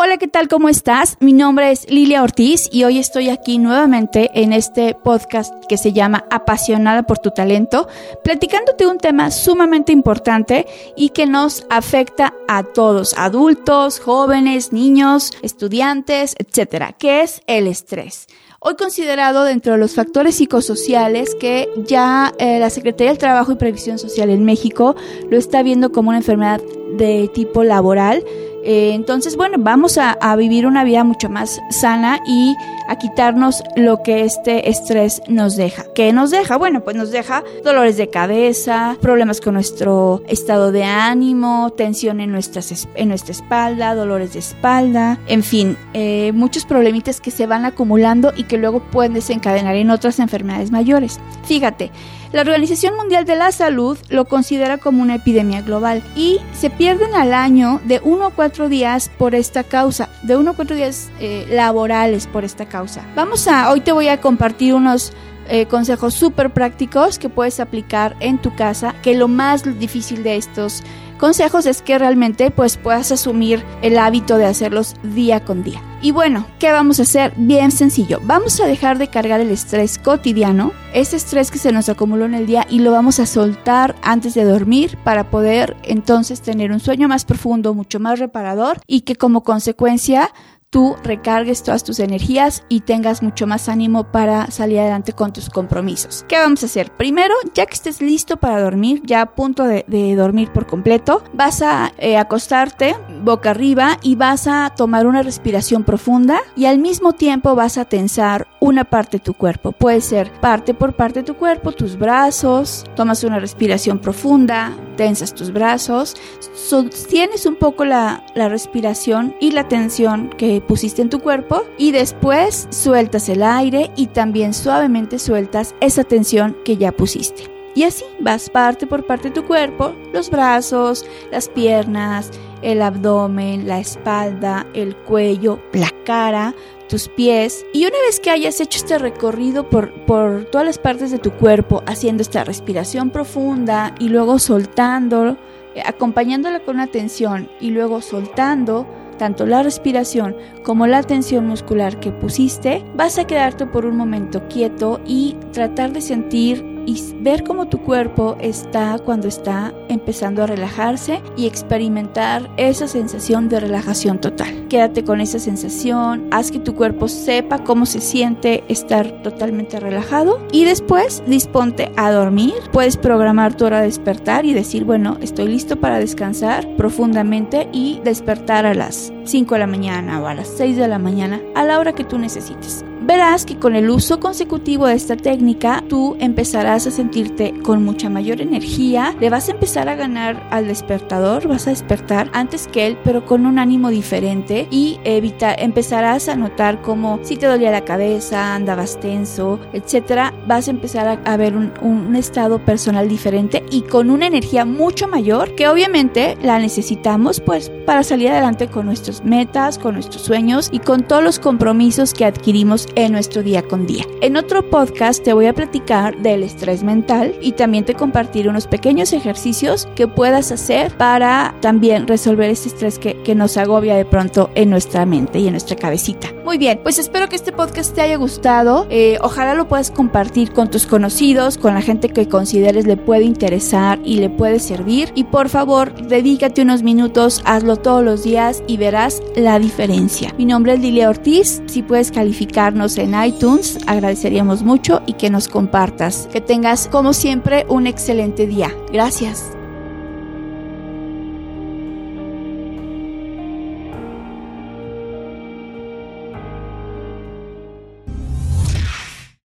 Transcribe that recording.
Hola, ¿qué tal? ¿Cómo estás? Mi nombre es Lilia Ortiz y hoy estoy aquí nuevamente en este podcast que se llama Apasionada por tu talento, platicándote un tema sumamente importante y que nos afecta a todos, adultos, jóvenes, niños, estudiantes, etcétera, que es el estrés. Hoy considerado dentro de los factores psicosociales que ya eh, la Secretaría del Trabajo y Previsión Social en México lo está viendo como una enfermedad de tipo laboral eh, entonces, bueno, vamos a, vivir una vida mucho más sana y a quitarnos lo que este estrés nos deja. ¿Qué nos deja? Bueno, pues nos deja dolores de cabeza, problemas con nuestro estado de ánimo, tensión en, nuestras, en nuestra espalda, dolores de espalda, en fin, eh, muchos problemitas que se van acumulando y que luego pueden desencadenar en otras enfermedades mayores. Fíjate, la Organización Mundial de la Salud lo considera como una epidemia global y se pierden al año de 1 a 4 días por esta causa, de 1 a 4 días eh, laborales por esta causa. Vamos a, hoy te voy a compartir unos eh, consejos súper prácticos que puedes aplicar en tu casa, que lo más difícil de estos consejos es que realmente pues puedas asumir el hábito de hacerlos día con día. Y bueno, ¿qué vamos a hacer? Bien sencillo. Vamos a dejar de cargar el estrés cotidiano, ese estrés que se nos acumuló en el día y lo vamos a soltar antes de dormir para poder entonces tener un sueño más profundo, mucho más reparador y que como consecuencia tú recargues todas tus energías y tengas mucho más ánimo para salir adelante con tus compromisos. ¿Qué vamos a hacer? Primero, ya que estés listo para dormir, ya a punto de, dormir por completo, vas a eh, acostarte boca arriba y vas a tomar una respiración profunda y al mismo tiempo vas a tensar una parte de tu cuerpo. Puede ser parte por parte de tu cuerpo, tus brazos, tomas una respiración profunda, tensas tus brazos, sostienes un poco la, la respiración y la tensión que pusiste en tu cuerpo y después sueltas el aire y también suavemente sueltas esa tensión que ya pusiste. Y así vas parte por parte de tu cuerpo, los brazos, las piernas, el abdomen, la espalda, el cuello, la cara, tus pies. Y una vez que hayas hecho este recorrido por, por todas las partes de tu cuerpo, haciendo esta respiración profunda y luego soltando, eh, acompañándola con atención y luego soltando, tanto la respiración como la tensión muscular que pusiste, vas a quedarte por un momento quieto y tratar de sentir y ver cómo tu cuerpo está cuando está empezando a relajarse y experimentar esa sensación de relajación total. Quédate con esa sensación, haz que tu cuerpo sepa cómo se siente estar totalmente relajado y después disponte a dormir. Puedes programar tu hora de despertar y decir, bueno, estoy listo para descansar profundamente y despertar a las 5 de la mañana o a las 6 de la mañana a la hora que tú necesites verás que con el uso consecutivo de esta técnica tú empezarás a sentirte con mucha mayor energía, le vas a empezar a ganar al despertador, vas a despertar antes que él, pero con un ánimo diferente y evitar, empezarás a notar como si te dolía la cabeza, andabas tenso, etcétera, vas a empezar a, ver un, un estado personal diferente y con una energía mucho mayor que obviamente la necesitamos pues para salir adelante con nuestras metas, con nuestros sueños y con todos los compromisos que adquirimos en nuestro día con día. En otro podcast te voy a platicar del estrés mental y también te compartiré unos pequeños ejercicios que puedas hacer para también resolver este estrés que, que nos agobia de pronto en nuestra mente y en nuestra cabecita. Muy bien, pues espero que este podcast te haya gustado. Eh, ojalá lo puedas compartir con tus conocidos, con la gente que consideres le puede interesar y le puede servir. Y por favor, dedícate unos minutos, hazlo todos los días y verás la diferencia. Mi nombre es Lilia Ortiz. Si puedes calificarnos en iTunes, agradeceríamos mucho y que nos compartas. Que tengas, como siempre, un excelente día. Gracias.